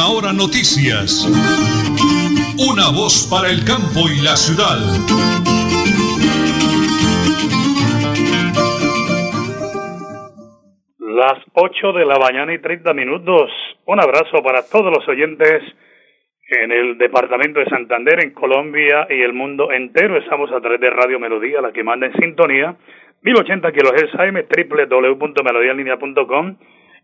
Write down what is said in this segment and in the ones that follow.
Última Hora Noticias. Una voz para el campo y la ciudad. Las 8 de la mañana y 30 minutos. Un abrazo para todos los oyentes en el departamento de Santander, en Colombia y el mundo entero. Estamos a través de Radio Melodía, la que manda en sintonía. 1080 kHz AM, www.melodialinea.com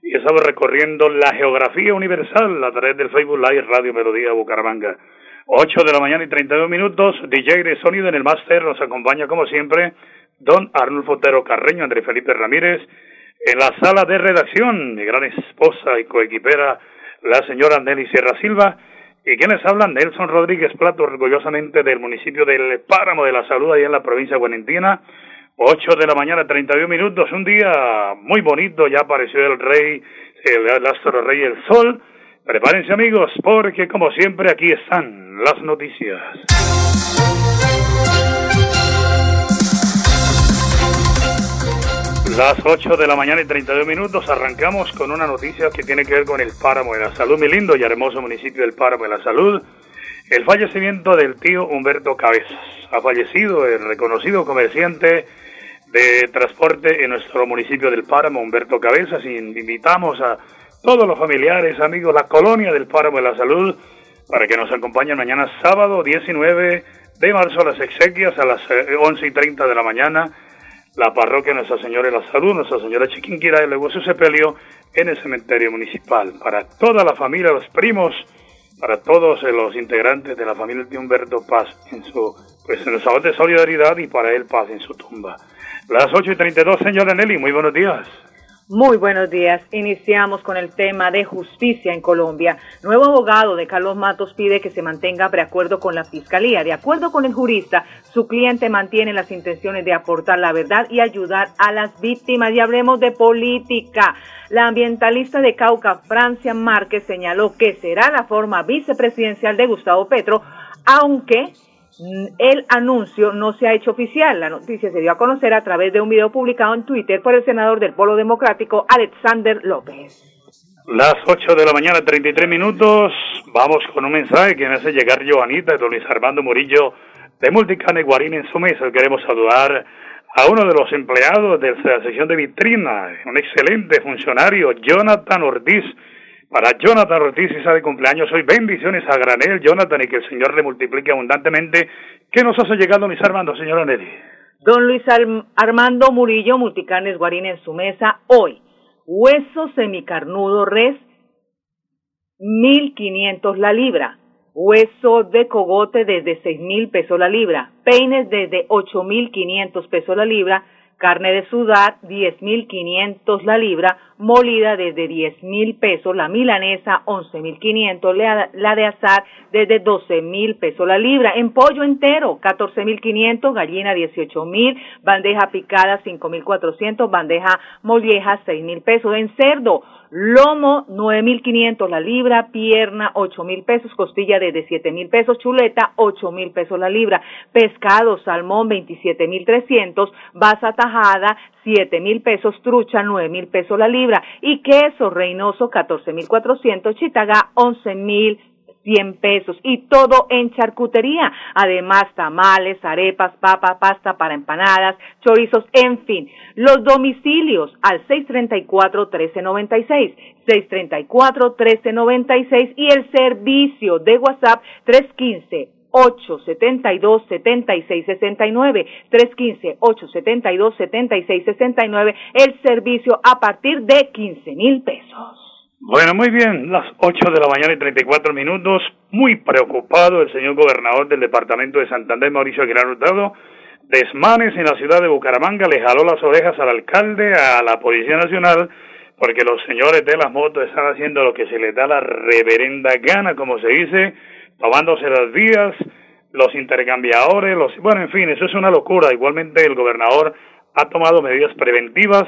y estamos recorriendo la geografía universal a través del Facebook Live Radio Melodía Bucaramanga. 8 de la mañana y 32 minutos, DJ de sonido en el máster, nos acompaña como siempre Don Arnulfo Otero Carreño, Andrés Felipe Ramírez, en la sala de redacción, mi gran esposa y coequipera, la señora Nelly Sierra Silva, y quienes hablan, Nelson Rodríguez Plato, orgullosamente del municipio del Páramo de la Salud, ahí en la provincia de 8 de la mañana, 31 minutos, un día muy bonito, ya apareció el rey, el, astro rey, el sol. Prepárense amigos, porque como siempre aquí están las noticias. Las 8 de la mañana y 32 minutos arrancamos con una noticia que tiene que ver con el páramo de la salud, mi lindo y hermoso municipio del páramo de la salud. El fallecimiento del tío Humberto Cabezas. Ha fallecido el reconocido comerciante de transporte en nuestro municipio del Páramo, Humberto Cabezas, y invitamos a todos los familiares, amigos, la colonia del Páramo de la Salud, para que nos acompañen mañana sábado 19 de marzo a las exequias a las 11 eh, y 30 de la mañana, la parroquia Nuestra Señora de la Salud, Nuestra Señora Chiquinquira de Luego su sepelio en el cementerio municipal. Para toda la familia, los primos, para todos los integrantes de la familia de Humberto Paz en su pues en el de solidaridad y para él paz en su tumba. Las 8 y 32, señora Nelly, muy buenos días. Muy buenos días. Iniciamos con el tema de justicia en Colombia. Nuevo abogado de Carlos Matos pide que se mantenga de acuerdo con la Fiscalía. De acuerdo con el jurista, su cliente mantiene las intenciones de aportar la verdad y ayudar a las víctimas. Y hablemos de política. La ambientalista de Cauca, Francia Márquez, señaló que será la forma vicepresidencial de Gustavo Petro, aunque el anuncio no se ha hecho oficial. La noticia se dio a conocer a través de un video publicado en Twitter por el senador del Polo Democrático, Alexander López. Las 8 de la mañana, 33 minutos. Vamos con un mensaje que me hace llegar Joanita de Luis Armando Murillo de Multicane Guarín en su mesa. Queremos saludar a uno de los empleados de la sección de vitrina, un excelente funcionario, Jonathan Ortiz para Jonathan Ortiz y de cumpleaños hoy, bendiciones a granel, Jonathan, y que el Señor le multiplique abundantemente. ¿Qué nos hace llegando, mis Armando, señora Nelly? Don Luis Armando Murillo, Multicarnes Guarín en su mesa, hoy. Hueso semicarnudo res, 1500 la libra. Hueso de cogote desde seis mil pesos la libra. Peines desde ocho mil quinientos pesos la libra carne de sudar 10.500 la libra, molida desde 10.000 pesos, la milanesa 11.500, la, la de azar desde 12.000 pesos la libra, en pollo entero 14.500, gallina 18.000, bandeja picada 5.400, bandeja molleja 6.000 pesos, en cerdo lomo 9.500 la libra, pierna 8.000 pesos, costilla desde 7.000 pesos, chuleta 8.000 pesos la libra, pescado, salmón 27.300, basa tajada 7.000 pesos, trucha 9.000 pesos la libra y queso reinoso 14.400, chitaga 11.000 100 pesos y todo en charcutería. Además, tamales, arepas, papa, pasta para empanadas, chorizos, en fin. Los domicilios al 634-1396, 634-1396 y el servicio de WhatsApp 315 872 7669 315 872 7669 el servicio a partir de 15 mil pesos. Bueno, muy bien, las 8 de la mañana y 34 minutos, muy preocupado el señor gobernador del departamento de Santander, Mauricio Aguilar Hurtado, desmanes en la ciudad de Bucaramanga, le jaló las orejas al alcalde, a la Policía Nacional, porque los señores de las motos están haciendo lo que se les da la reverenda gana, como se dice, tomándose las vías, los intercambiadores, los, bueno, en fin, eso es una locura. Igualmente el gobernador ha tomado medidas preventivas,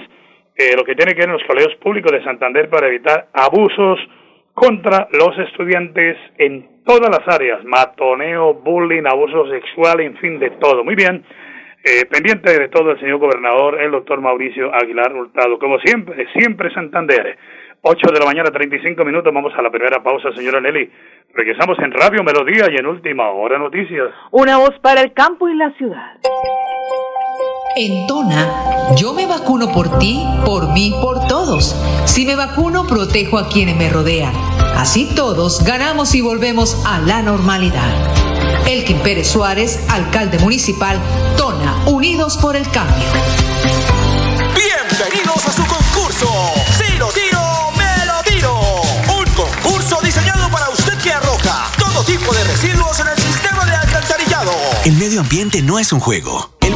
eh, lo que tiene que ver en los colegios públicos de Santander para evitar abusos contra los estudiantes en todas las áreas, matoneo, bullying, abuso sexual, en fin, de todo. Muy bien, eh, pendiente de todo el señor gobernador, el doctor Mauricio Aguilar Hurtado, como siempre, siempre Santander. 8 de la mañana, 35 minutos. Vamos a la primera pausa, señora Nelly. Regresamos en Radio Melodía y en Última Hora Noticias. Una voz para el campo y la ciudad. En Tona, yo me vacuno por ti, por mí, por todos. Si me vacuno, protejo a quienes me rodean. Así todos ganamos y volvemos a la normalidad. Elkin Pérez Suárez, alcalde municipal, Tona, Unidos por el Cambio. Bienvenidos a su concurso. Si lo tiro, me lo tiro. Un concurso diseñado para usted que arroja todo tipo de residuos en el sistema de alcantarillado. El medio ambiente no es un juego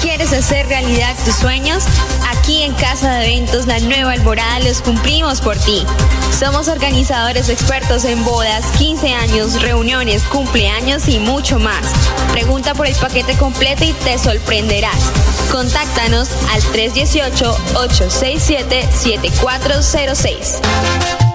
¿Quieres hacer realidad tus sueños? Aquí en Casa de Eventos La Nueva Alborada los cumplimos por ti. Somos organizadores expertos en bodas, 15 años, reuniones, cumpleaños y mucho más. Pregunta por el paquete completo y te sorprenderás. Contáctanos al 318-867-7406.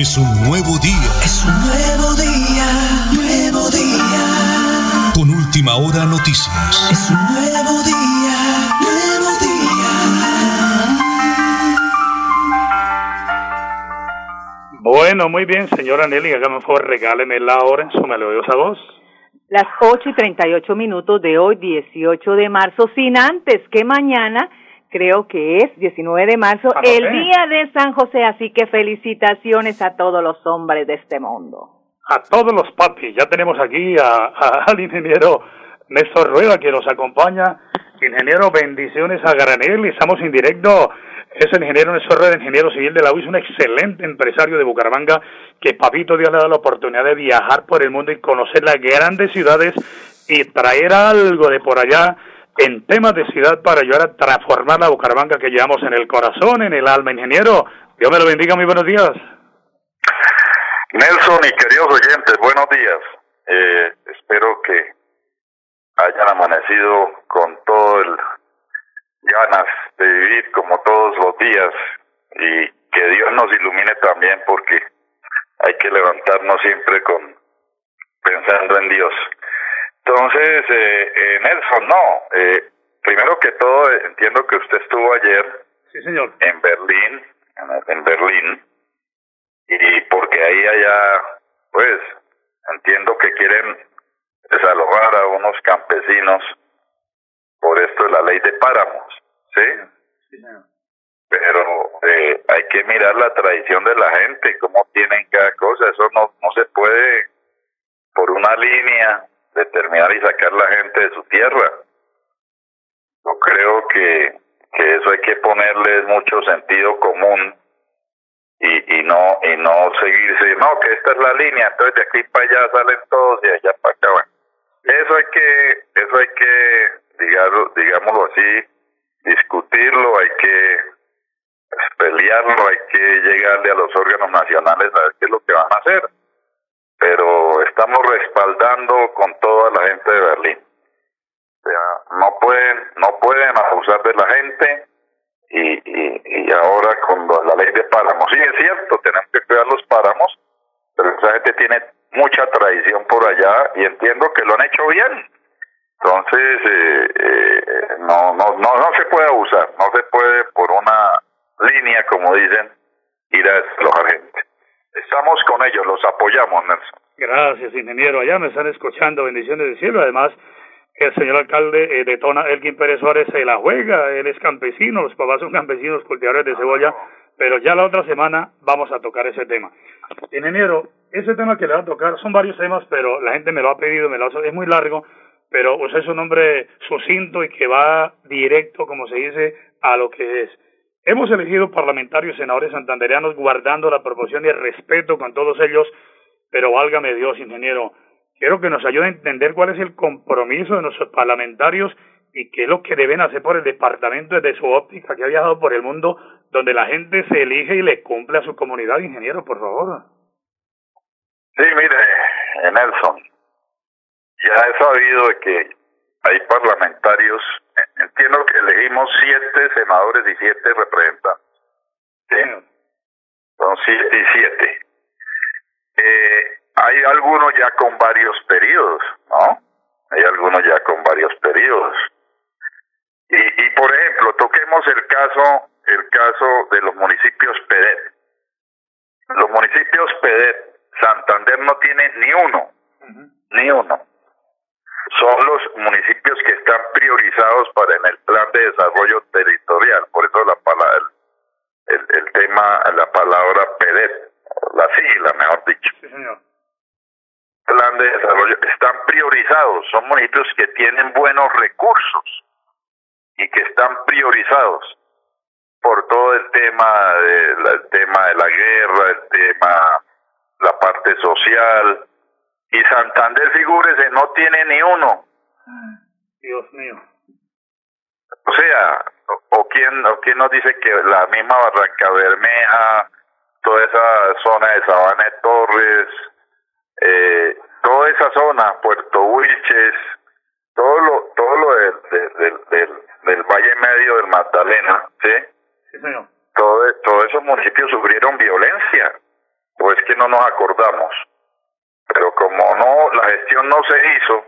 Es un nuevo día. Es un nuevo día, nuevo día. Con última hora noticias. Es un nuevo día, nuevo día. Bueno, muy bien, señora Nelly, hágame un favor, regáleme la hora en su melodiosa voz. Las 8 y 38 minutos de hoy, 18 de marzo, sin antes que mañana creo que es 19 de marzo, el día de San José, así que felicitaciones a todos los hombres de este mundo. A todos los papis, ya tenemos aquí a, al ingeniero Néstor Rueda que nos acompaña. Ingeniero, bendiciones a Granel, estamos en directo. Es el ingeniero Néstor Rueda, ingeniero civil de la UIS, un excelente empresario de Bucaramanga que Papito Dios le ha dado la oportunidad de viajar por el mundo y conocer las grandes ciudades y traer algo de por allá en temas de ciudad para ayudar a transformar la Bucaramanga que llevamos en el corazón, en el alma. Ingeniero, Dios me lo bendiga, muy buenos días. Nelson y queridos oyentes, buenos días. Eh, espero que hayan amanecido con todo el ganas de vivir como todos los días y que Dios nos ilumine también porque hay que levantarnos siempre con pensando en Dios. Entonces, eh, eh, Nelson, no. Eh, primero que todo, eh, entiendo que usted estuvo ayer sí, señor. en Berlín, en, Berlín, y porque ahí allá, pues, entiendo que quieren desalojar a unos campesinos por esto de la ley de páramos, ¿sí? sí señor. Pero eh, hay que mirar la tradición de la gente, cómo tienen cada cosa, eso no, no se puede por una línea determinar y sacar la gente de su tierra. Yo creo que, que eso hay que ponerle mucho sentido común y, y no y no seguirse, no, que esta es la línea, entonces de aquí para allá salen todos y allá para acá. Bueno, eso hay que, eso hay que, digámoslo así, discutirlo, hay que pelearlo, hay que llegarle a los órganos nacionales a ver qué es lo que van a hacer. Pero estamos respaldando con toda la gente de Berlín. O sea, no pueden, no pueden abusar de la gente y, y, y ahora con la ley de páramos. Sí, es cierto, tenemos que cuidar los páramos, pero esa gente tiene mucha tradición por allá y entiendo que lo han hecho bien. Entonces, eh, eh, no, no, no, no se puede abusar, no se puede por una línea, como dicen, ir a desalojar gente. Estamos con ellos, los apoyamos, Nelson. Gracias, ingeniero. Allá me están escuchando, bendiciones del cielo. Además, el señor alcalde eh, detona Elkin Pérez Suárez se la juega, él es campesino, los papás son campesinos, cultivadores de cebolla, pero ya la otra semana vamos a tocar ese tema. Ingeniero, ese tema que le va a tocar son varios temas, pero la gente me lo ha pedido, me lo ha, es muy largo, pero usted es un hombre sucinto y que va directo, como se dice, a lo que es. Hemos elegido parlamentarios, senadores santandereanos, guardando la proporción y el respeto con todos ellos, pero válgame Dios, ingeniero, quiero que nos ayude a entender cuál es el compromiso de nuestros parlamentarios y qué es lo que deben hacer por el departamento desde su óptica que ha viajado por el mundo, donde la gente se elige y le cumple a su comunidad, ingeniero, por favor. Sí, mire, Nelson, ya he sabido de que hay parlamentarios, entiendo que elegimos siete senadores y siete representantes. ¿sí? Son siete y siete. Eh, hay algunos ya con varios periodos, ¿no? Hay algunos ya con varios periodos. Y, y por ejemplo, toquemos el caso, el caso de los municipios PEDET. Los municipios PEDET, Santander no tiene ni uno, ni uno son los municipios que están priorizados para en el plan de desarrollo territorial. Por eso la palabra, el, el tema, la palabra PEDET, la sigla, mejor dicho. Sí, señor. Plan de desarrollo, están priorizados, son municipios que tienen buenos recursos y que están priorizados por todo el tema de, el tema de la guerra, el tema, la parte social, y Santander, figúrese, no tiene ni uno. Dios mío. O sea, o, o quién o quién nos dice que la misma Barranca Bermeja, toda esa zona de Sabana de Torres, eh, toda esa zona, Puerto Wilches, todo lo todo lo del, del, del, del Valle Medio del Magdalena, ¿sí? Sí, señor. Todo, todos esos municipios sufrieron violencia, o es que no nos acordamos pero como no la gestión no se hizo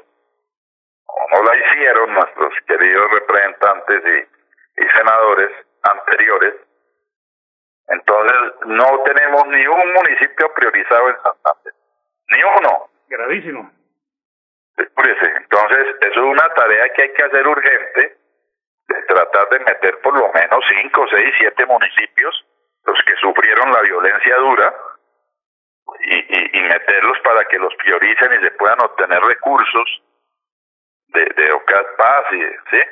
o no la hicieron nuestros queridos representantes y, y senadores anteriores entonces no tenemos ni un municipio priorizado en Santander ni uno. Gravísimo. Entonces eso es una tarea que hay que hacer urgente de tratar de meter por lo menos cinco, seis, siete municipios los que sufrieron la violencia dura y, y, y, meterlos para que los prioricen y se puedan obtener recursos de, de OCAS Paz, y, ¿sí?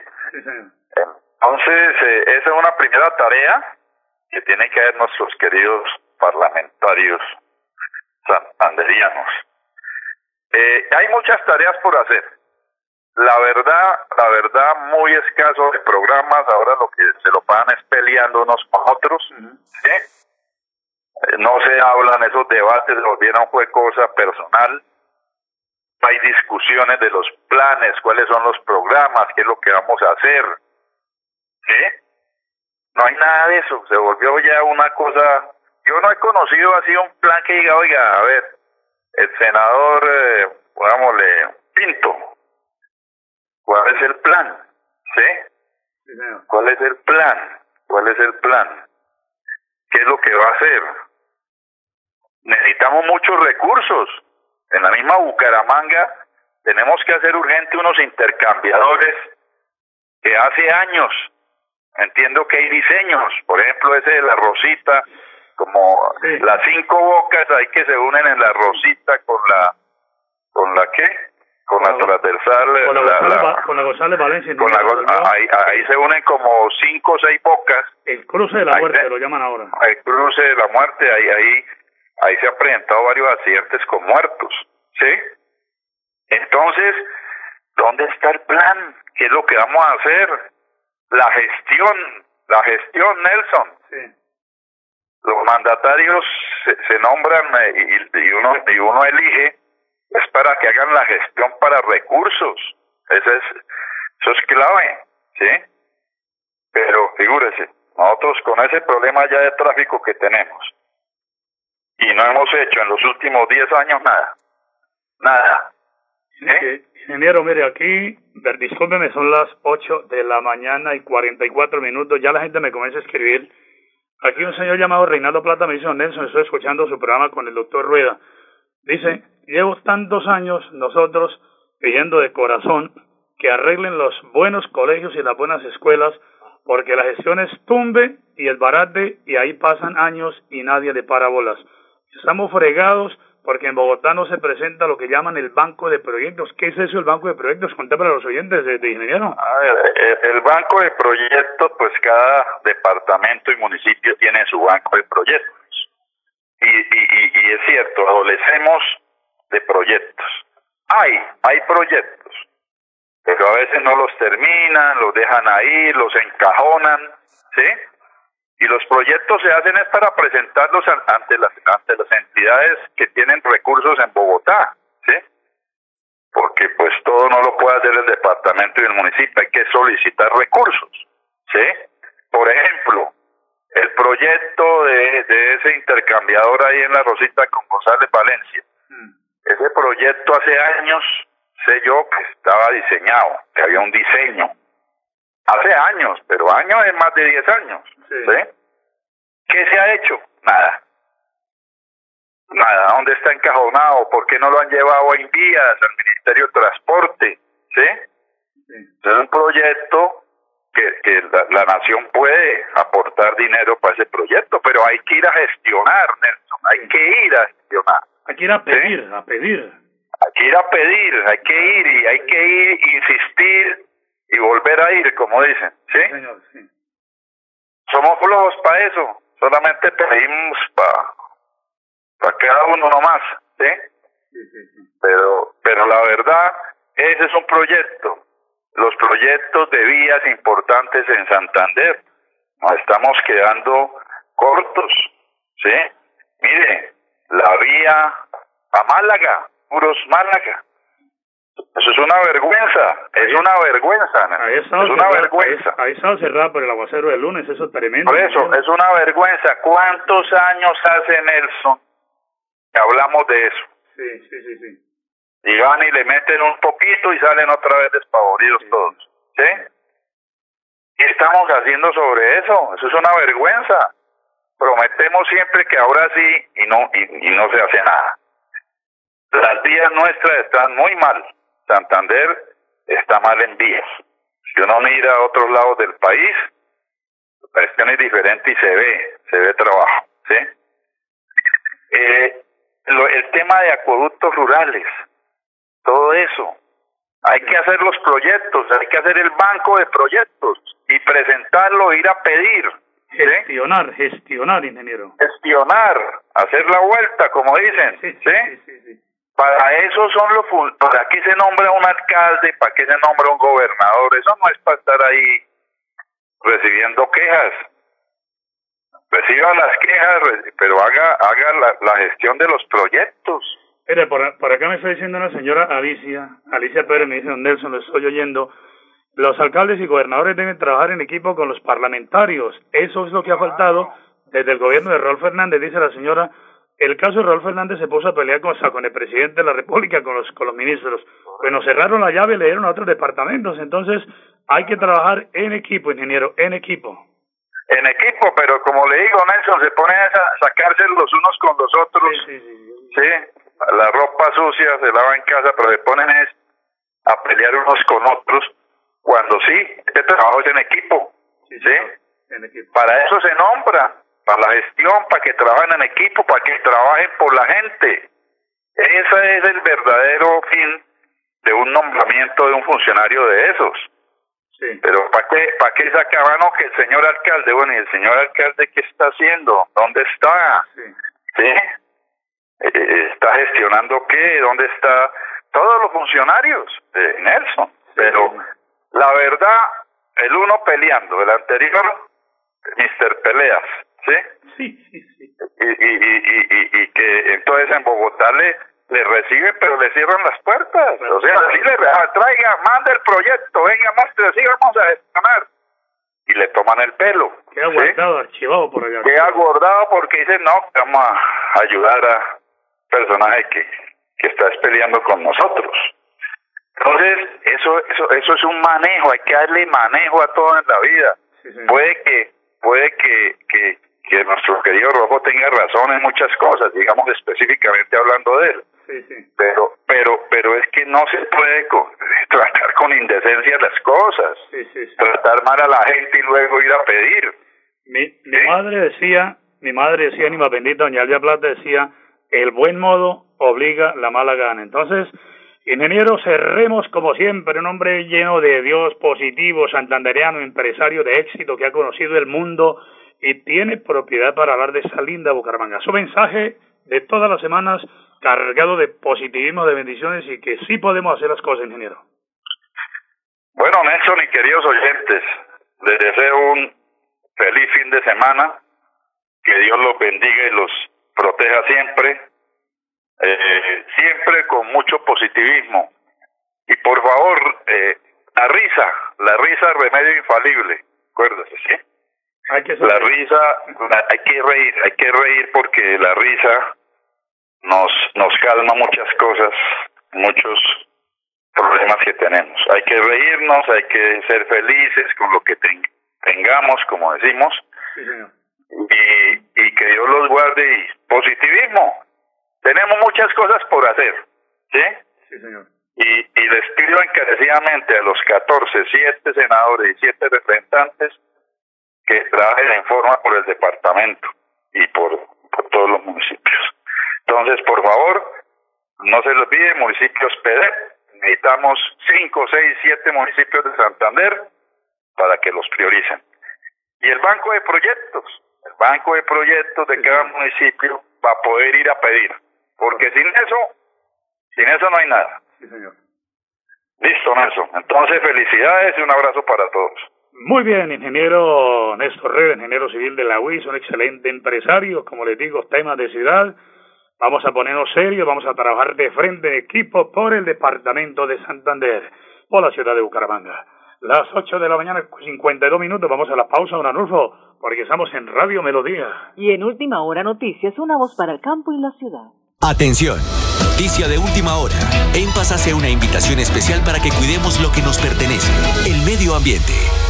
Entonces, eh, esa es una primera tarea que tienen que hacer nuestros queridos parlamentarios santanderianos. Eh, hay muchas tareas por hacer. La verdad, la verdad, muy escaso de programas, ahora lo que se lo van es peleando unos con otros, ¿sí? No se hablan esos debates, se volvieron fue cosa personal. Hay discusiones de los planes, cuáles son los programas, qué es lo que vamos a hacer. ¿Sí? No hay nada de eso, se volvió ya una cosa. Yo no he conocido así un plan que diga, oiga, a ver, el senador, eh, pongámosle, Pinto, ¿cuál es el plan? ¿Sí? ¿Cuál es el plan? ¿Cuál es el plan? ¿Qué es lo que va a hacer? Necesitamos muchos recursos. En la misma Bucaramanga tenemos que hacer urgente unos intercambiadores que hace años entiendo que hay diseños, por ejemplo ese de la rosita, como Sí. las cinco bocas ahí que se unen en la rosita con la con la qué, con la Con la- transversal, Con la, González, la- con la González Valencia. con ahí, ahí se unen como cinco o seis bocas El cruce de la ahí muerte lo llaman ahora. el cruce de la muerte, ahí, ahí, ahí se han presentado varios accidentes con muertos, ¿sí? Entonces, ¿dónde está el plan? ¿Qué es lo que vamos a hacer? la gestión, la gestión, Nelson. Sí. Los mandatarios se, se nombran eh, y, y, uno, y uno elige es para que hagan la gestión para recursos. Eso es, eso es clave, ¿sí? Pero figúrese, nosotros con ese problema ya de tráfico que tenemos, y no hemos hecho en los últimos 10 años nada, nada. ¿Eh? Ingeniero, mire, aquí, discúlpeme, son las 8 de la mañana y 44 minutos, ya la gente me comienza a escribir. Aquí un señor llamado Reinaldo Plata me dice, Nelson, estoy escuchando su programa con el doctor Rueda. Dice, llevo tantos años nosotros pidiendo de corazón que arreglen los buenos colegios y las buenas escuelas, porque la gestión es tumbe y el barate y ahí pasan años y nadie le para bolas. Estamos fregados porque en Bogotá no se presenta lo que llaman el banco de proyectos. ¿Qué es eso el banco de proyectos? Conté para los oyentes de, ingeniero. A ver, el banco de proyectos, pues cada departamento y municipio tiene su banco de proyectos. Y, y, y es cierto, adolecemos de proyectos. Hay, hay proyectos, pero a veces no los terminan, los dejan ahí, los encajonan, ¿sí? Y los proyectos se hacen es para presentarlos ante las, ante las entidades que tienen recursos en Bogotá, ¿sí? Porque pues todo no lo puede hacer el departamento y el municipio, hay que solicitar recursos, ¿sí? Por ejemplo, el proyecto de, de ese intercambiador ahí en la Rosita con González Valencia. Mm. Ese proyecto hace años sé yo que estaba diseñado, que había un diseño. Hace años, pero años es más de 10 años. Sí. ¿sí? ¿Qué se ha hecho? Nada. Nada. ¿Dónde está encajonado? ¿Por qué no lo han llevado en vías al Ministerio de Transporte? ¿Sí? Es un proyecto que, que la, la, nación puede aportar dinero para ese proyecto, pero hay que ir a gestionar, Nelson. Hay que ir a gestionar. Hay que ir a pedir, ¿sí? a pedir. Hay que ir a pedir, hay que ir y hay que ir, insistir y volver a ir, como dicen, ¿sí? Señor, sí. Somos flojos para eso, solamente pedimos para pa cada uno nomás, ¿sí? Pero, pero la verdad, ese es un proyecto. Los proyectos de vías importantes en Santander, nos estamos quedando cortos, ¿sí? Mire, la vía a Málaga, puros Málaga. Eso es una vergüenza, es una vergüenza, ahí es una cerrado, vergüenza. Ahí, ahí por el aguacero del lunes, eso es tremendo. Por eso, es una vergüenza. ¿Cuántos años hace Nelson que hablamos de eso? Sí, sí, sí, sí. Y van y le meten un poquito y salen otra vez despavoridos sí. todos, ¿sí? ¿Qué estamos haciendo sobre eso? Eso es una vergüenza. Prometemos siempre que ahora sí y no y, y no se hace nada. Las vías nuestras están muy mal. Santander está mal en vías. Si uno mira a otros lados del país, la cuestión es diferente y se ve, se ve trabajo, ¿sí? Eh, lo, el tema de acueductos rurales, todo eso. Hay que hacer los proyectos, hay que hacer el banco de proyectos y presentarlo, ir a pedir. ¿sí? Gestionar, gestionar, ingeniero. Gestionar, hacer la vuelta, como dicen, sí, sí, sí. Para eso son los para qué se nombra un alcalde, para qué se nombra un gobernador, eso no es para estar ahí recibiendo quejas. Reciba las quejas, pero haga haga la, la gestión de los proyectos. Mire, por, por acá me está diciendo una señora Alicia, Alicia Pérez, me dice, don Nelson, lo estoy oyendo. Los alcaldes y gobernadores deben trabajar en equipo con los parlamentarios. Eso es lo que ha faltado desde el gobierno de Raúl Fernández, dice la señora. El caso de Raúl Fernández se puso a pelear con, o sea, con el presidente de la República, con los, con los ministros. Bueno, cerraron la llave y le dieron a otros departamentos. Entonces, hay que trabajar en equipo, ingeniero, en equipo. En equipo, pero como le digo, Nelson, se ponen a sa- sacarse los unos con los otros. Sí, sí, sí. Sí, la ropa sucia se lava en casa, pero se ponen es a pelear unos con otros, cuando sí, este trabajo es en equipo, Sí, ¿sí? en equipo. Para eso se nombra, para la gestión, para que trabajen en equipo, para que trabajen por la gente. Ese es el verdadero fin de un nombramiento de un funcionario de esos. Sí. Pero ¿para qué, para qué sacaban no, que el señor alcalde? Bueno, ¿y el señor alcalde qué está haciendo? ¿Dónde está? Sí. ¿Sí? Eh, ¿Está gestionando qué? ¿Dónde está? Todos los funcionarios de Nelson. Pero la verdad, el uno peleando, el anterior, Mr. Peleas, ¿sí? Sí, sí, sí. Y, y, y, y, y que entonces en Bogotá le, le reciben, pero le cierran las puertas. O sea, así le ah, traiga, manda el proyecto, venga, muestre, así vamos a gestionar. Y le toman el pelo. Queda guardado, archivado por allá. Queda guardado porque dicen, no, vamos a ayudar a personaje que, que está peleando con nosotros. Entonces, eso, eso, eso es un manejo, hay que darle manejo a todo en la vida. puede que, puede que, que, que nuestro querido Rojo tenga razón en muchas cosas, digamos específicamente hablando de él. Pero, pero, pero es que no se puede tratar con indecencia las cosas, tratar mal a la gente y luego ir a pedir. Mi, mi madre decía, mi madre decía, Anima Bendita, doña Alvia Plata decía, el buen modo obliga la mala gana. Entonces, ingeniero, cerremos como siempre, un hombre lleno de Dios, positivo, santandereano, empresario de éxito que ha conocido el mundo y tiene propiedad para hablar de esa linda Bucaramanga. Su mensaje de todas las semanas cargado de positivismo, de bendiciones y que sí podemos hacer las cosas, ingeniero. Bueno, Nelson y queridos oyentes, les deseo un feliz fin de semana, que Dios los bendiga y los proteja siempre, eh, siempre con mucho positivismo. Y por favor, eh, la risa, la risa remedio infalible, acuérdese, ¿sí? Hay que la risa, hay que reír, hay que reír porque la risa nos, nos calma muchas cosas, muchos problemas que tenemos. Hay que reírnos, hay que ser felices con lo que tengamos, como decimos, y, y que Dios los guarde y positivismo. Tenemos muchas cosas por hacer, ¿sí? Sí, señor. Y, y les pido encarecidamente a los 14, 7 senadores y 7 representantes que trabajen en forma por el departamento y por, por todos los municipios. Entonces, por favor, no se les olvide, municipios PD, necesitamos 5, 6, 7 municipios de Santander para que los prioricen. Y el banco de proyectos, el banco de proyectos de cada municipio va a poder ir a pedir, porque sin eso, sin eso no hay nada. Sí, señor. Listo, Nelson. Entonces, felicidades y un abrazo para todos. Muy bien, ingeniero Néstor Reyes, ingeniero civil de la UIS, un excelente empresario, como les digo, temas de ciudad. Vamos a ponernos serios, vamos a trabajar de frente en equipo por el departamento de Santander, por la ciudad de Bucaramanga. Las 8 de la mañana, 52 minutos, vamos a la pausa, don Anulfo, porque estamos en Radio Melodía. Y en Última Hora Noticias, una voz para el campo y la ciudad. Atención, noticia de última hora. En Paz hace una invitación especial para que cuidemos lo que nos pertenece, el medio ambiente.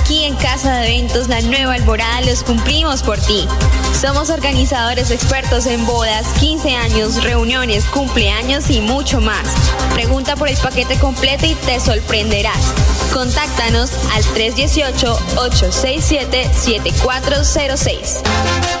En Casa de Eventos La Nueva Alborada los cumplimos por ti. Somos organizadores expertos en bodas, 15 años, reuniones, cumpleaños y mucho más. Pregunta por el paquete completo y te sorprenderás. Contáctanos al 318-867-7406.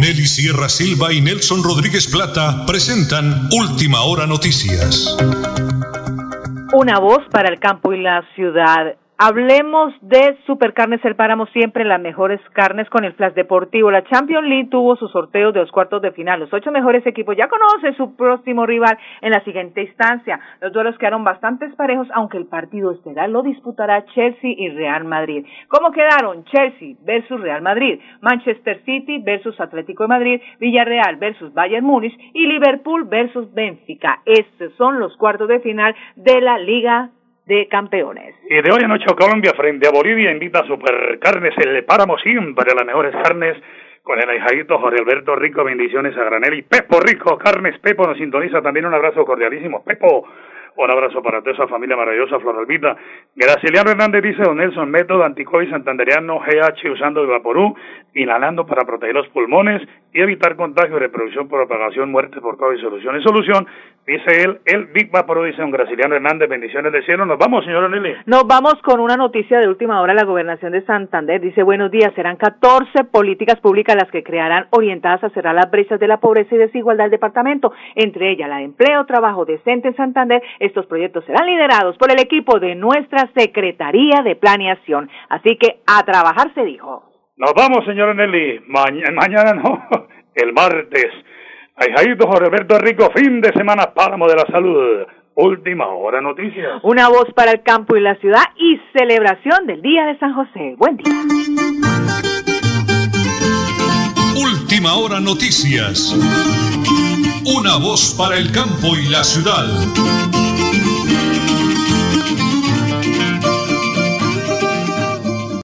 Nelly Sierra Silva y Nelson Rodríguez Plata presentan Última Hora Noticias. Una voz para el campo y la ciudad. Hablemos de Supercarnes El Páramo, siempre las mejores carnes con el Flash Deportivo. La Champions League tuvo su sorteo de los cuartos de final. Los ocho mejores equipos ya conocen su próximo rival en la siguiente instancia. Los duelos quedaron bastante parejos, aunque el partido estelar lo disputará Chelsea y Real Madrid. ¿Cómo quedaron? Chelsea versus Real Madrid, Manchester City versus Atlético de Madrid, Villarreal versus Bayern Múnich y Liverpool versus Benfica. Estos son los cuartos de final de la Liga de campeones. Y de hoy en ocho Colombia frente a Bolivia invita a Supercarnes el páramo siempre las mejores carnes con el ahijadito Jorge Alberto Rico, bendiciones a Granel y Pepo Rico, Carnes Pepo nos sintoniza también un abrazo cordialísimo. Pepo, un abrazo para toda esa familia maravillosa, Floralvita. Graciliano Hernández dice, don Nelson, método anticovid santanderiano GH usando el vaporú, inhalando para proteger los pulmones y evitar contagio, reproducción, propagación, muerte por COVID, solución y solución. Dice él, el Big Vaporú, dice don Graciliano Hernández, bendiciones del cielo. Nos vamos, señor Nelly. Nos vamos con una noticia de última hora. La gobernación de Santander dice, buenos días, serán 14 políticas públicas las que crearán orientadas a cerrar las brechas de la pobreza y desigualdad del departamento, entre ellas la de empleo, trabajo decente en Santander, estos proyectos serán liderados por el equipo de nuestra Secretaría de Planeación. Así que a trabajar se dijo. Nos vamos, señora Nelly. mañana no, el martes. Jorge Alberto Rico, fin de semana, Páramo de la Salud. Última hora noticias. Una voz para el campo y la ciudad y celebración del Día de San José. Buen día. Última hora noticias. Una voz para el campo y la ciudad.